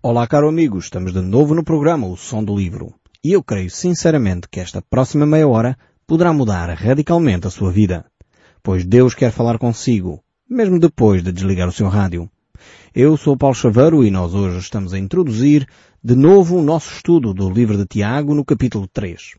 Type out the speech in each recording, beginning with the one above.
Olá, caro amigo, estamos de novo no programa O Som do Livro. E eu creio sinceramente que esta próxima meia hora poderá mudar radicalmente a sua vida. Pois Deus quer falar consigo, mesmo depois de desligar o seu rádio. Eu sou Paulo Chaveiro e nós hoje estamos a introduzir de novo o nosso estudo do livro de Tiago no capítulo 3.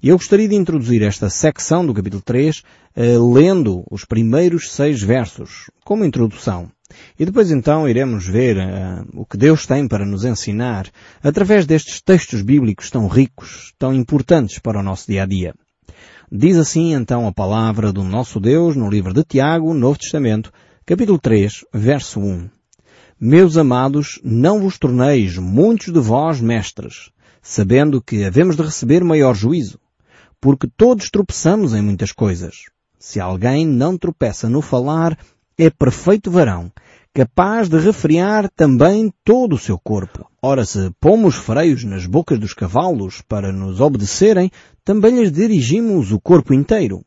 E eu gostaria de introduzir esta secção do capítulo 3 eh, lendo os primeiros seis versos, como introdução. E depois então iremos ver uh, o que Deus tem para nos ensinar através destes textos bíblicos tão ricos, tão importantes para o nosso dia a dia. Diz assim então a palavra do nosso Deus no livro de Tiago, Novo Testamento, capítulo 3, verso 1. Meus amados, não vos torneis muitos de vós mestres, sabendo que havemos de receber maior juízo, porque todos tropeçamos em muitas coisas. Se alguém não tropeça no falar, é perfeito varão, capaz de refriar também todo o seu corpo. Ora, se pomos freios nas bocas dos cavalos para nos obedecerem, também lhes dirigimos o corpo inteiro.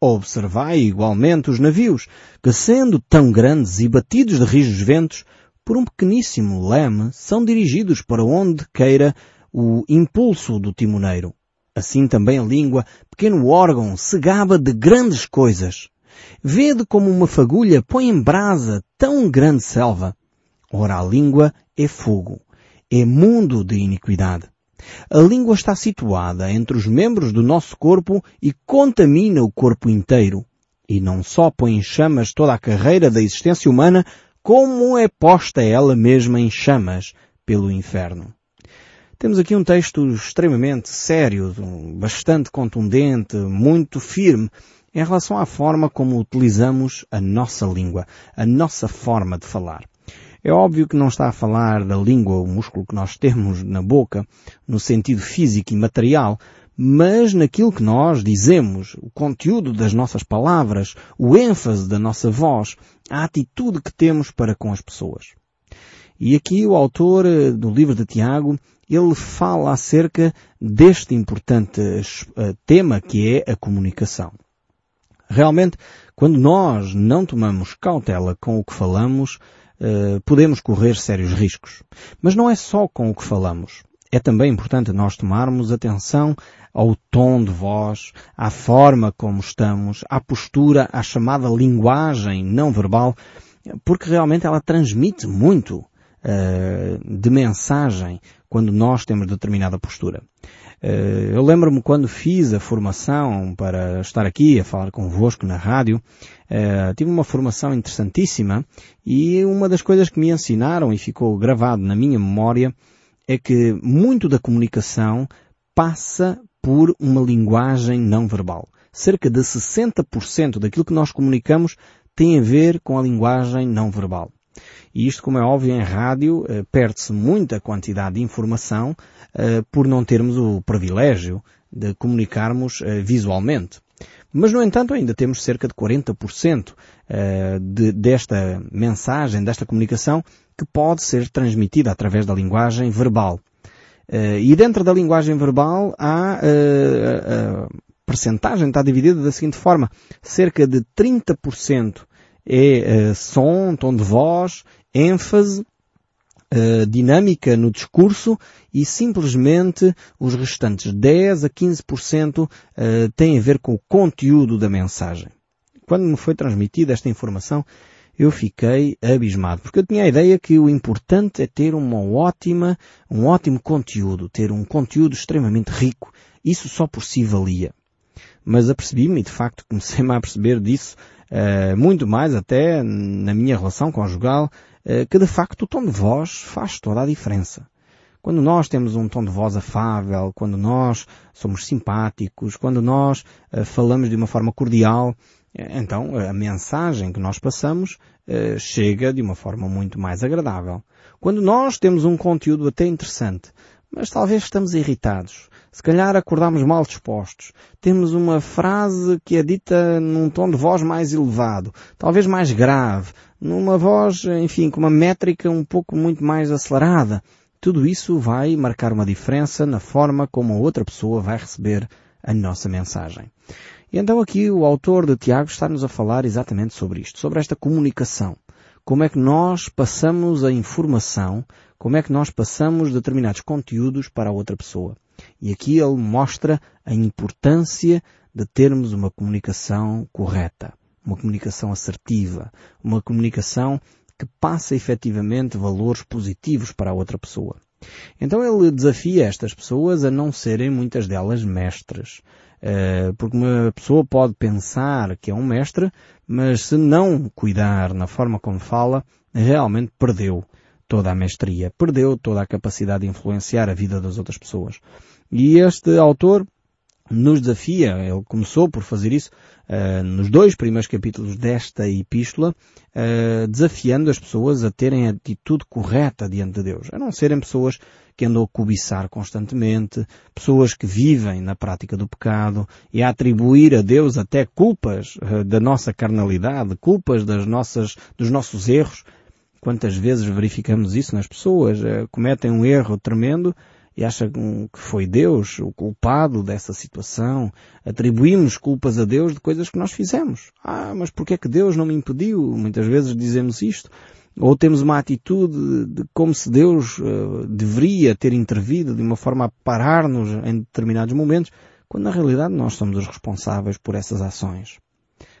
Observai igualmente os navios, que sendo tão grandes e batidos de rijos ventos, por um pequeníssimo leme, são dirigidos para onde queira o impulso do timoneiro. Assim também a língua, pequeno órgão, se gaba de grandes coisas. Vede como uma fagulha põe em brasa tão grande selva. Ora, a língua é fogo, é mundo de iniquidade. A língua está situada entre os membros do nosso corpo e contamina o corpo inteiro. E não só põe em chamas toda a carreira da existência humana, como é posta ela mesma em chamas pelo inferno. Temos aqui um texto extremamente sério, bastante contundente, muito firme, em relação à forma como utilizamos a nossa língua, a nossa forma de falar. É óbvio que não está a falar da língua, o músculo que nós temos na boca, no sentido físico e material, mas naquilo que nós dizemos, o conteúdo das nossas palavras, o ênfase da nossa voz, a atitude que temos para com as pessoas. E aqui o autor eh, do livro de Tiago, ele fala acerca deste importante eh, tema que é a comunicação. Realmente, quando nós não tomamos cautela com o que falamos, uh, podemos correr sérios riscos. Mas não é só com o que falamos. É também importante nós tomarmos atenção ao tom de voz, à forma como estamos, à postura, à chamada linguagem não verbal, porque realmente ela transmite muito uh, de mensagem quando nós temos determinada postura. Eh, eu lembro-me quando fiz a formação para estar aqui a falar convosco na rádio, eh, tive uma formação interessantíssima e uma das coisas que me ensinaram e ficou gravado na minha memória é que muito da comunicação passa por uma linguagem não verbal. Cerca de 60% daquilo que nós comunicamos tem a ver com a linguagem não verbal. E isto, como é óbvio, em rádio eh, perde-se muita quantidade de informação eh, por não termos o privilégio de comunicarmos eh, visualmente. Mas, no entanto, ainda temos cerca de 40% de, desta mensagem, desta comunicação, que pode ser transmitida através da linguagem verbal. E dentro da linguagem verbal há a percentagem está dividida da seguinte forma. Cerca de 30% é uh, som, tom de voz, ênfase, uh, dinâmica no discurso e simplesmente os restantes 10 a 15% uh, têm a ver com o conteúdo da mensagem. Quando me foi transmitida esta informação, eu fiquei abismado, porque eu tinha a ideia que o importante é ter uma ótima, um ótimo conteúdo, ter um conteúdo extremamente rico. Isso só por si valia. Mas apercebi-me e de facto comecei-me a perceber disso uh, muito mais até na minha relação conjugal, uh, que de facto o tom de voz faz toda a diferença. Quando nós temos um tom de voz afável, quando nós somos simpáticos, quando nós uh, falamos de uma forma cordial, então a mensagem que nós passamos chega de uma forma muito mais agradável. Quando nós temos um conteúdo até interessante, mas talvez estamos irritados, se calhar acordamos mal dispostos. Temos uma frase que é dita num tom de voz mais elevado, talvez mais grave, numa voz, enfim, com uma métrica um pouco muito mais acelerada. Tudo isso vai marcar uma diferença na forma como a outra pessoa vai receber a nossa mensagem. E então aqui o autor de Tiago está-nos a falar exatamente sobre isto, sobre esta comunicação. Como é que nós passamos a informação como é que nós passamos determinados conteúdos para a outra pessoa. E aqui ele mostra a importância de termos uma comunicação correta, uma comunicação assertiva, uma comunicação que passa efetivamente valores positivos para a outra pessoa. Então ele desafia estas pessoas a não serem muitas delas mestres. Eh, porque uma pessoa pode pensar que é um mestre, mas se não cuidar na forma como fala, realmente perdeu toda a mestria, perdeu toda a capacidade de influenciar a vida das outras pessoas. E este autor nos desafia, ele começou por fazer isso uh, nos dois primeiros capítulos desta epístola, uh, desafiando as pessoas a terem a atitude correta diante de Deus, a não serem pessoas que andam a cobiçar constantemente, pessoas que vivem na prática do pecado e a atribuir a Deus até culpas uh, da nossa carnalidade, culpas das nossas, dos nossos erros. Quantas vezes verificamos isso nas pessoas? cometem um erro tremendo, e acha que foi Deus o culpado dessa situação. Atribuímos culpas a Deus de coisas que nós fizemos. Ah, mas porquê é que Deus não me impediu? Muitas vezes dizemos isto. Ou temos uma atitude de como se Deus uh, deveria ter intervido de uma forma a parar-nos em determinados momentos, quando na realidade nós somos os responsáveis por essas ações.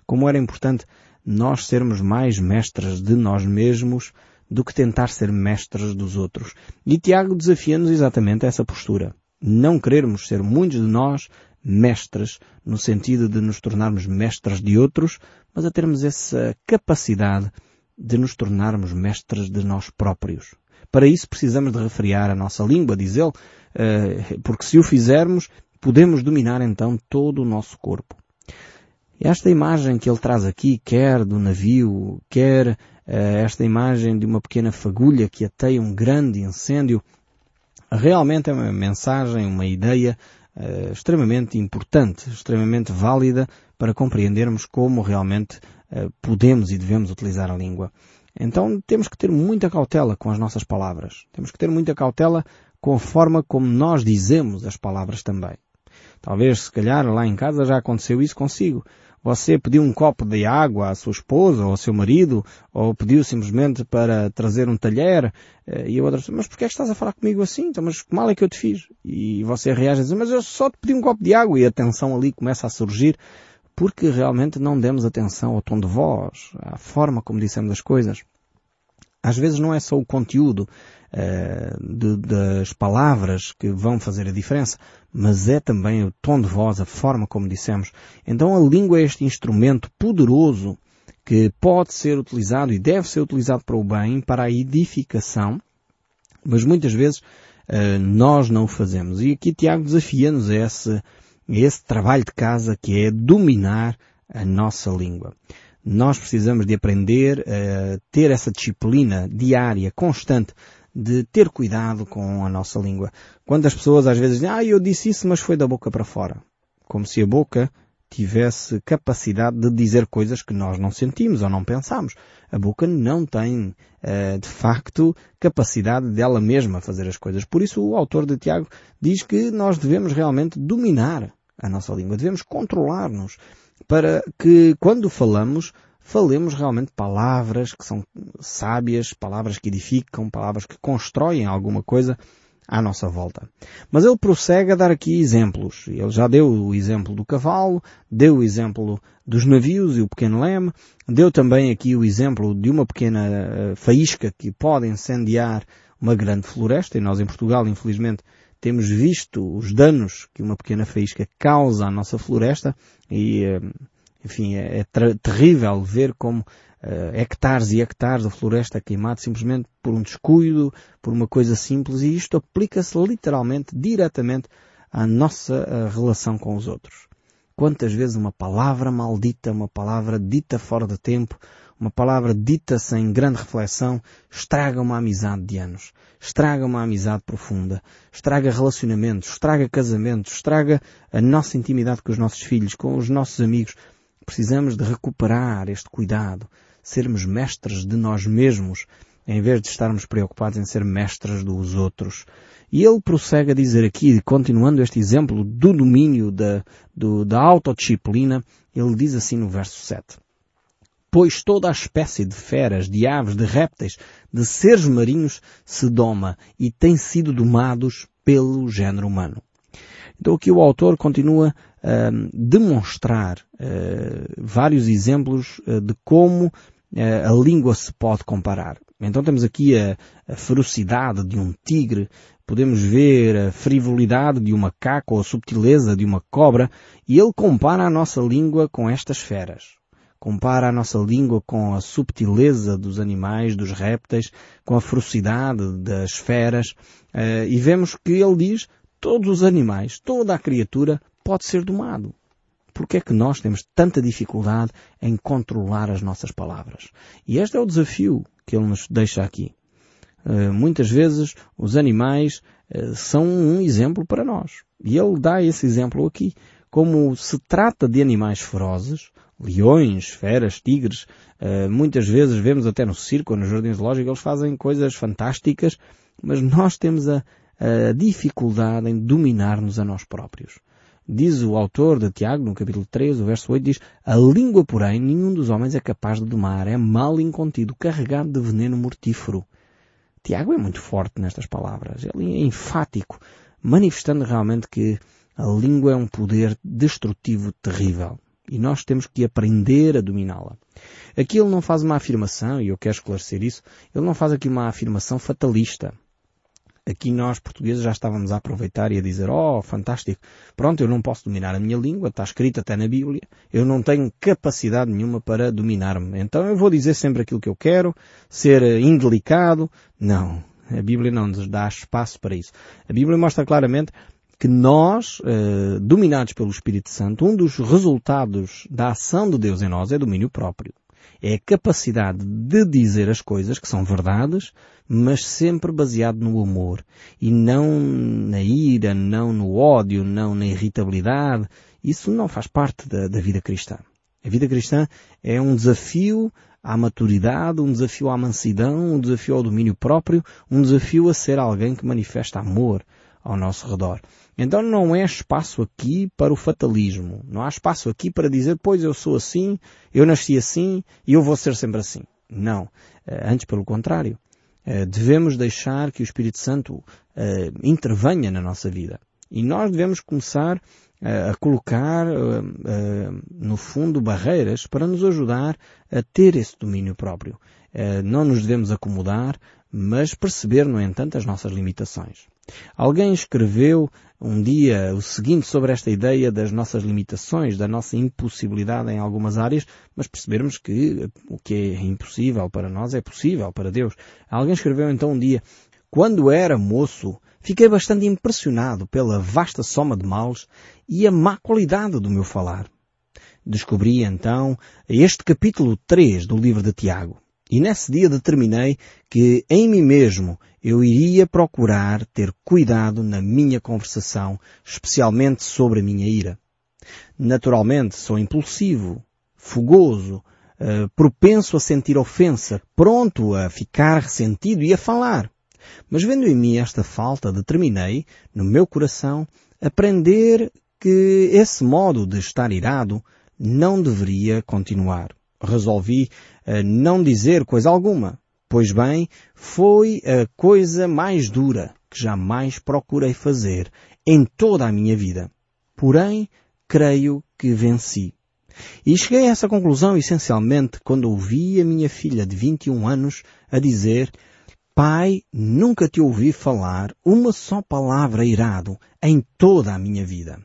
Como era importante nós sermos mais mestres de nós mesmos do que tentar ser mestres dos outros. E Tiago desafia-nos exatamente essa postura. Não querermos ser muitos de nós mestres, no sentido de nos tornarmos mestres de outros, mas a termos essa capacidade de nos tornarmos mestres de nós próprios. Para isso precisamos de refriar a nossa língua, diz ele, eh, porque se o fizermos, podemos dominar então todo o nosso corpo. Esta imagem que ele traz aqui, quer do navio, quer eh, esta imagem de uma pequena fagulha que ateia um grande incêndio, realmente é uma mensagem, uma ideia uh, extremamente importante, extremamente válida para compreendermos como realmente uh, podemos e devemos utilizar a língua. Então temos que ter muita cautela com as nossas palavras. Temos que ter muita cautela com a forma como nós dizemos as palavras também. Talvez, se calhar, lá em casa já aconteceu isso consigo. Você pediu um copo de água à sua esposa ou ao seu marido, ou pediu simplesmente para trazer um talher, eh, e a outra mas porquê é que estás a falar comigo assim? Então, mas que mal é que eu te fiz? E você reage a dizer, mas eu só te pedi um copo de água, e a tensão ali começa a surgir, porque realmente não demos atenção ao tom de voz, à forma como dissemos as coisas. Às vezes não é só o conteúdo uh, de, das palavras que vão fazer a diferença, mas é também o tom de voz, a forma como dissemos. Então a língua é este instrumento poderoso que pode ser utilizado e deve ser utilizado para o bem, para a edificação, mas muitas vezes uh, nós não o fazemos. E aqui Tiago desafia-nos esse, esse trabalho de casa que é dominar a nossa língua nós precisamos de aprender a ter essa disciplina diária, constante, de ter cuidado com a nossa língua. Quantas pessoas às vezes dizem, ah, eu disse isso, mas foi da boca para fora. Como se a boca tivesse capacidade de dizer coisas que nós não sentimos ou não pensamos. A boca não tem, eh, de facto, capacidade dela mesma fazer as coisas. Por isso o autor de Tiago diz que nós devemos realmente dominar a nossa língua. Devemos controlar-nos para que quando falamos, falemos realmente palavras que são sábias, palavras que edificam, palavras que constroem alguma coisa à nossa volta. Mas ele prossegue a dar aqui exemplos. Ele já deu o exemplo do cavalo, deu o exemplo dos navios e o pequeno leme, deu também aqui o exemplo de uma pequena eh, faísca que pode incendiar uma grande floresta, e nós em Portugal, infelizmente, temos visto os danos que uma pequena faísca causa à nossa floresta e, eh, enfim, é, é terrível ver como uh, hectares e hectares de floresta queimada simplesmente por um descuido, por uma coisa simples e isto aplica-se literalmente, diretamente à nossa uh, relação com os outros. Quantas vezes uma palavra maldita, uma palavra dita fora de tempo, uma palavra dita sem grande reflexão estraga uma amizade de anos, estraga uma amizade profunda, estraga relacionamentos, estraga casamentos, estraga a nossa intimidade com os nossos filhos, com os nossos amigos. Precisamos de recuperar este cuidado, sermos mestres de nós mesmos, em vez de estarmos preocupados em ser mestres dos outros. E ele prossegue a dizer aqui, continuando este exemplo do domínio da, do, da autodisciplina, ele diz assim no verso 7. Pois toda a espécie de feras, de aves, de répteis, de seres marinhos se doma e tem sido domados pelo género humano. Então aqui o autor continua a demonstrar uh, vários exemplos uh, de como a língua se pode comparar. Então temos aqui a, a, ferocidade de um tigre, podemos ver a frivolidade de um macaco ou a subtileza de uma cobra, e ele compara a nossa língua com estas feras. Compara a nossa língua com a subtileza dos animais, dos répteis, com a ferocidade das feras, e vemos que ele diz todos os animais, toda a criatura pode ser domado. Porque é que nós temos tanta dificuldade em controlar as nossas palavras? E este é o desafio que ele nos deixa aqui. Uh, muitas vezes os animais uh, são um exemplo para nós. E ele dá esse exemplo aqui. Como se trata de animais ferozes, leões, feras, tigres, uh, muitas vezes vemos até no circo, no jardim zoológico, eles fazem coisas fantásticas, mas nós temos a, a dificuldade em dominar-nos a nós próprios. Diz o autor de Tiago, no capítulo 3, o verso 8, diz, A língua, porém, nenhum dos homens é capaz de domar, é mal incontido, carregado de veneno mortífero. Tiago é muito forte nestas palavras, ele é enfático, manifestando realmente que a língua é um poder destrutivo terrível. E nós temos que aprender a dominá-la. Aqui ele não faz uma afirmação, e eu quero esclarecer isso, ele não faz aqui uma afirmação fatalista aqui nós portugueses já estávamos a aproveitar e a dizer, oh, fantástico, pronto, eu não posso dominar a minha língua, está escrito até na Bíblia, eu não tenho capacidade nenhuma para dominar-me. Então eu vou dizer sempre aquilo que eu quero, ser indelicado. Não, a Bíblia não nos dá espaço para isso. A Bíblia mostra claramente que nós, eh, dominados pelo Espírito Santo, um dos resultados da ação de Deus em nós é domínio próprio. É a capacidade de dizer as coisas que são verdades, mas sempre baseado no amor. E não na ira, não no ódio, não na irritabilidade. Isso não faz parte da, da vida cristã. A vida cristã é um desafio à maturidade, um desafio à mansidão, um desafio ao domínio próprio, um desafio a ser alguém que manifesta amor ao nosso redor. Então não é espaço aqui para o fatalismo. Não há espaço aqui para dizer, pois eu sou assim, eu nasci assim e eu vou ser sempre assim. Não. Eh, antes pelo contrário. Eh, devemos deixar que o Espírito Santo eh, intervenha na nossa vida. E nós devemos começar a colocar, no fundo, barreiras para nos ajudar a ter esse domínio próprio. Não nos devemos acomodar, mas perceber, no entanto, as nossas limitações. Alguém escreveu um dia o seguinte sobre esta ideia das nossas limitações, da nossa impossibilidade em algumas áreas, mas percebermos que o que é impossível para nós é possível para Deus. Alguém escreveu então um dia, quando era moço, fiquei bastante impressionado pela vasta soma de males e a má qualidade do meu falar. Descobri então este capítulo 3 do livro de Tiago. E nesse dia determinei que em mim mesmo eu iria procurar ter cuidado na minha conversação, especialmente sobre a minha ira. Naturalmente sou impulsivo, fogoso, uh, propenso a sentir ofensa, pronto a ficar ressentido e a falar. Mas vendo em mim esta falta, determinei, no meu coração, aprender que esse modo de estar irado não deveria continuar. Resolvi não dizer coisa alguma. Pois bem, foi a coisa mais dura que jamais procurei fazer em toda a minha vida. Porém, creio que venci. E cheguei a essa conclusão essencialmente quando ouvi a minha filha de 21 anos a dizer Pai, nunca te ouvi falar uma só palavra irado em toda a minha vida.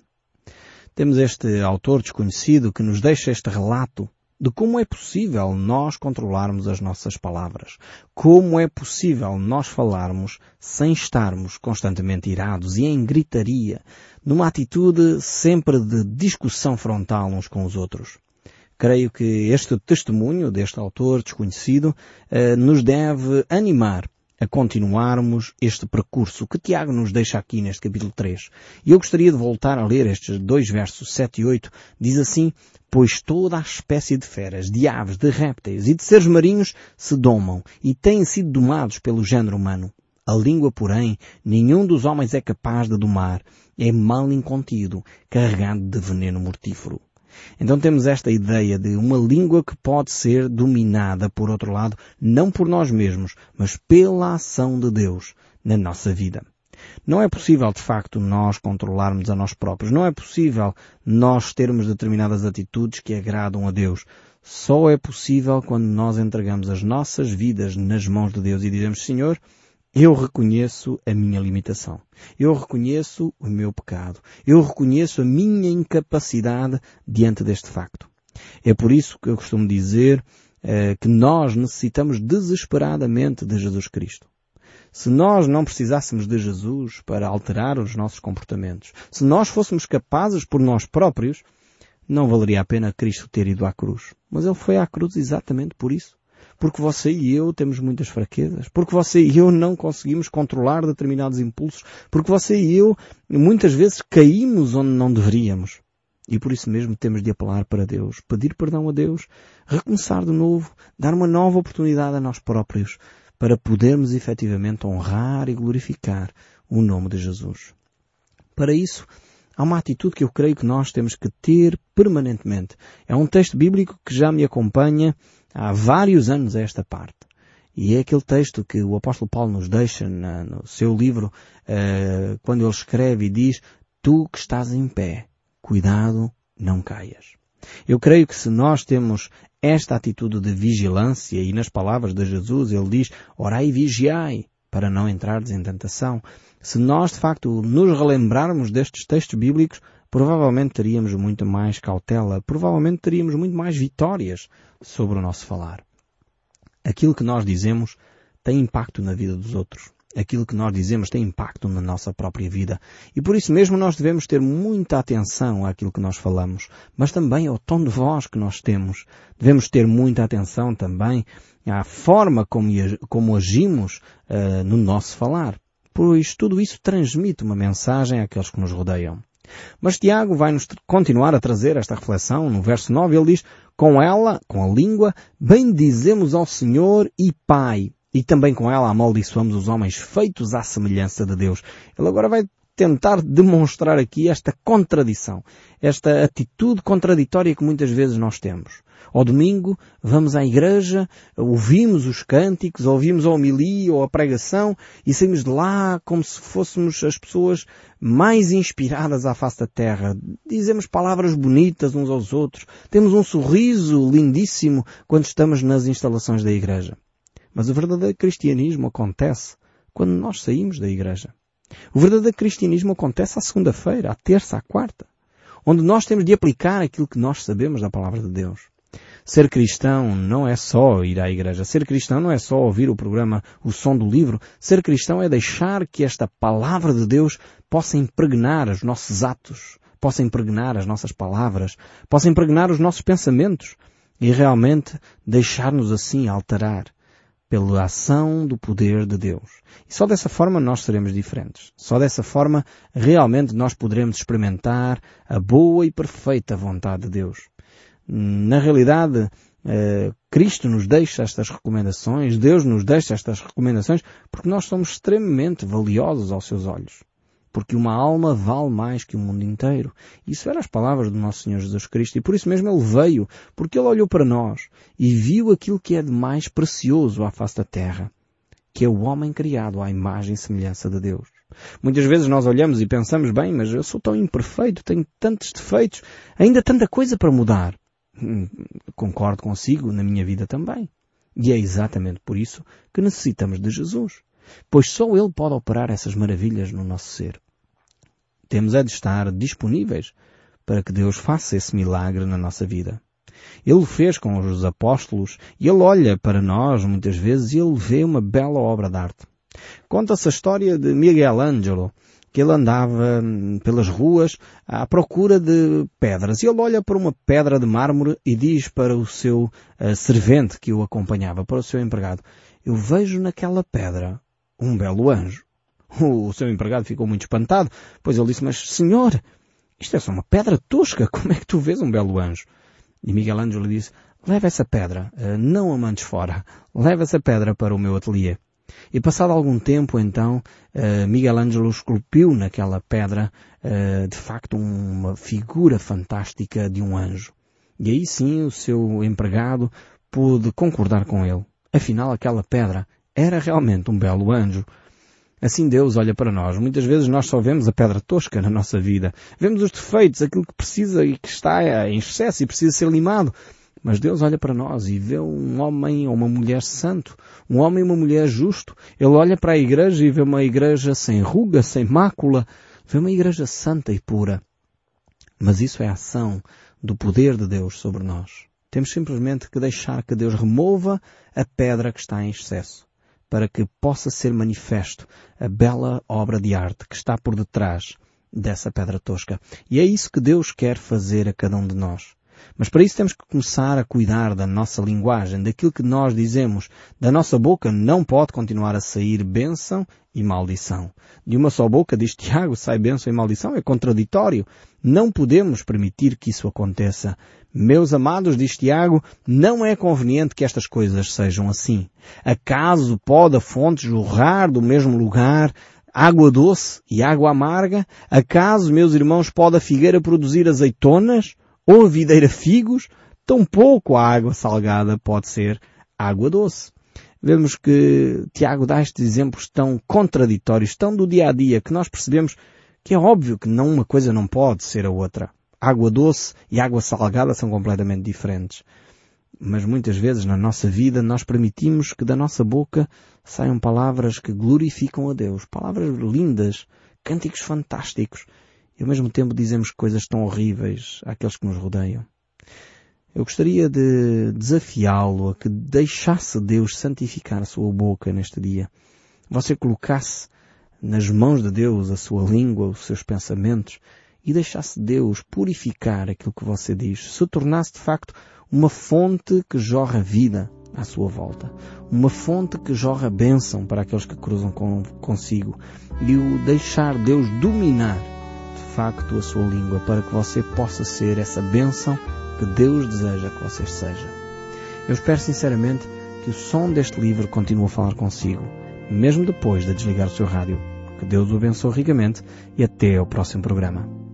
Temos este autor desconhecido que nos deixa este relato de como é possível nós controlarmos as nossas palavras, como é possível nós falarmos sem estarmos constantemente irados e em gritaria, numa atitude sempre de discussão frontal uns com os outros. Creio que este testemunho deste autor desconhecido eh, nos deve animar a continuarmos este percurso que Tiago nos deixa aqui neste capítulo 3. E eu gostaria de voltar a ler estes dois versos 7 e 8. Diz assim, pois toda a espécie de feras, de aves, de répteis e de seres marinhos se domam e têm sido domados pelo género humano. A língua, porém, nenhum dos homens é capaz de domar. É mal incontido, carregado de veneno mortífero. Então temos esta ideia de uma língua que pode ser dominada, por outro lado, não por nós mesmos, mas pela ação de Deus na nossa vida. Não é possível, de facto, nós controlarmos a nós próprios. Não é possível nós termos determinadas atitudes que agradam a Deus. Só é possível quando nós entregamos as nossas vidas nas mãos de Deus e dizemos, Senhor, eu reconheço a minha limitação. Eu reconheço o meu pecado. Eu reconheço a minha incapacidade diante deste facto. É por isso que eu costumo dizer eh, que nós necessitamos desesperadamente de Jesus Cristo. Se nós não precisássemos de Jesus para alterar os nossos comportamentos, se nós fôssemos capazes por nós próprios, não valeria a pena Cristo ter ido à cruz. Mas Ele foi à cruz exatamente por isso porque você e eu temos muitas fraquezas, porque você e eu não conseguimos controlar determinados impulsos, porque você e eu muitas vezes caímos onde não deveríamos. E por isso mesmo temos de apelar para Deus, pedir perdão a Deus, recomeçar de novo, dar uma nova oportunidade a nós próprios, para podermos efetivamente honrar e glorificar o nome de Jesus. Para isso, há uma atitude que eu creio que nós temos que ter permanentemente. É um texto bíblico que já me acompanha há vários anos a esta parte. E é aquele texto que o apóstolo Paulo nos deixa na, no seu livro, uh, quando ele escreve e diz, tu que estás em pé, cuidado, não caias. Eu creio que se nós temos esta atitude de vigilância, e nas palavras de Jesus ele diz, orai e vigiai, para não entrares em tentação. Se nós de facto nos relembrarmos destes textos bíblicos, provavelmente teríamos muito mais cautela, provavelmente teríamos muito mais vitórias sobre o nosso falar. Aquilo que nós dizemos tem impacto na vida dos outros. Aquilo que nós dizemos tem impacto na nossa própria vida. E por isso mesmo nós devemos ter muita atenção àquilo que nós falamos, mas também ao tom de voz que nós temos. Devemos ter muita atenção também à forma como, como agimos uh, no nosso falar. Pois tudo isso transmite uma mensagem àqueles que nos rodeiam. Mas Tiago vai-nos continuar a trazer esta reflexão. No verso 9 ele diz, com ela, com a língua, bendizemos ao Senhor e Pai. E também com ela amaldiçoamos os homens feitos à semelhança de Deus. Ele agora vai tentar demonstrar aqui esta contradição, esta atitude contraditória que muitas vezes nós temos. Ao domingo, vamos à igreja, ouvimos os cânticos, ouvimos a homilia ou a pregação e saímos de lá como se fôssemos as pessoas mais inspiradas à face da terra. Dizemos palavras bonitas uns aos outros. Temos um sorriso lindíssimo quando estamos nas instalações da igreja. Mas o verdadeiro cristianismo acontece quando nós saímos da igreja. O verdadeiro cristianismo acontece à segunda-feira, à terça, à quarta, onde nós temos de aplicar aquilo que nós sabemos da palavra de Deus. Ser cristão não é só ir à igreja. Ser cristão não é só ouvir o programa O Som do Livro. Ser cristão é deixar que esta palavra de Deus possa impregnar os nossos atos, possa impregnar as nossas palavras, possa impregnar os nossos pensamentos e realmente deixar-nos assim alterar pela ação do poder de Deus. E só dessa forma nós seremos diferentes. Só dessa forma realmente nós poderemos experimentar a boa e perfeita vontade de Deus. Na realidade, eh, Cristo nos deixa estas recomendações, Deus nos deixa estas recomendações porque nós somos extremamente valiosos aos seus olhos porque uma alma vale mais que o mundo inteiro. Isso eram as palavras do nosso Senhor Jesus Cristo e por isso mesmo Ele veio, porque Ele olhou para nós e viu aquilo que é de mais precioso à face da terra, que é o homem criado à imagem e semelhança de Deus. Muitas vezes nós olhamos e pensamos, bem, mas eu sou tão imperfeito, tenho tantos defeitos, ainda tanta coisa para mudar. Hum, concordo consigo, na minha vida também. E é exatamente por isso que necessitamos de Jesus. Pois só Ele pode operar essas maravilhas no nosso ser. Temos é de estar disponíveis para que Deus faça esse milagre na nossa vida. Ele o fez com os apóstolos e ele olha para nós muitas vezes e ele vê uma bela obra de arte. Conta-se a história de Miguel Ângelo, que ele andava hum, pelas ruas à procura de pedras. E ele olha para uma pedra de mármore e diz para o seu uh, servente que o acompanhava, para o seu empregado, eu vejo naquela pedra um belo anjo. O seu empregado ficou muito espantado, pois ele disse, mas senhor, isto é só uma pedra tosca, como é que tu vês um belo anjo? E Miguel Ângelo disse, leva essa pedra, eh, não a mandes fora, leva essa pedra para o meu ateliê. E passado algum tempo, então, uh, Miguel Ângelo esculpiu naquela pedra, uh, de facto, uma figura fantástica de um anjo. E aí sim o seu empregado pôde concordar com ele. Afinal, aquela pedra era realmente um belo anjo. Assim Deus olha para nós. Muitas vezes nós só vemos a pedra tosca na nossa vida. Vemos os defeitos, aquilo que precisa e que está em excesso e precisa ser limado. Mas Deus olha para nós e vê um homem ou uma mulher santo, um homem e uma mulher justo. Ele olha para a igreja e vê uma igreja sem ruga, sem mácula, vê uma igreja santa e pura. Mas isso é a ação do poder de Deus sobre nós. Temos simplesmente que deixar que Deus remova a pedra que está em excesso, para que possa ser manifesto a bela obra de arte que está por detrás dessa pedra tosca. E é isso que Deus quer fazer a cada um de nós. Mas para isso temos que começar a cuidar da nossa linguagem, daquilo que nós dizemos. Da nossa boca não pode continuar a sair bênção e maldição. De uma só boca, diz Tiago, sai bênção e maldição. É contraditório. Não podemos permitir que isso aconteça. Meus amados, diz Tiago, não é conveniente que estas coisas sejam assim. Acaso pode a fonte jorrar do mesmo lugar água doce e água amarga? Acaso, meus irmãos, pode a figueira produzir azeitonas? ou a videira figos, tampouco a água salgada pode ser água doce. Vemos que Tiago dá estes exemplos tão contraditórios, tão do dia a dia, que nós percebemos que é óbvio que não uma coisa não pode ser a outra. Água doce e água salgada são completamente diferentes. Mas muitas vezes na nossa vida nós permitimos que da nossa boca saiam palavras que glorificam a Deus, palavras lindas, cânticos fantásticos, e ao mesmo tempo dizemos coisas tão horríveis àqueles que nos rodeiam. Eu gostaria de desafiá-lo a que deixasse Deus santificar a sua boca neste dia. Você colocasse nas mãos de Deus a sua língua, os seus pensamentos e deixasse Deus purificar aquilo que você diz. Se tornasse de facto uma fonte que jorra vida à sua volta. Uma fonte que jorra bênção para aqueles que cruzam com, consigo. E o deixar Deus dominar facto a sua língua para que você possa ser essa bênção que Deus deseja que você seja. Eu espero sinceramente que o som deste livro continue a falar consigo, mesmo depois de desligar o seu rádio. Que Deus o abençoe ricamente e até ao próximo programa.